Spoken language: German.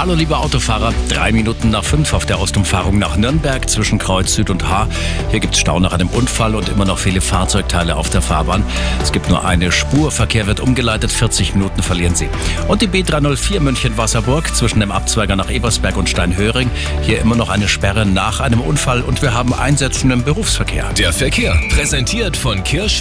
Hallo liebe Autofahrer, drei Minuten nach fünf auf der Ostumfahrung nach Nürnberg zwischen Kreuz Süd und H. Hier gibt es Stau nach einem Unfall und immer noch viele Fahrzeugteile auf der Fahrbahn. Es gibt nur eine Spur, Verkehr wird umgeleitet, 40 Minuten verlieren Sie. Und die B304 München-Wasserburg zwischen dem Abzweiger nach Ebersberg und Steinhöring. Hier immer noch eine Sperre nach einem Unfall und wir haben Einsätze im Berufsverkehr. Der Verkehr präsentiert von Kirschwerk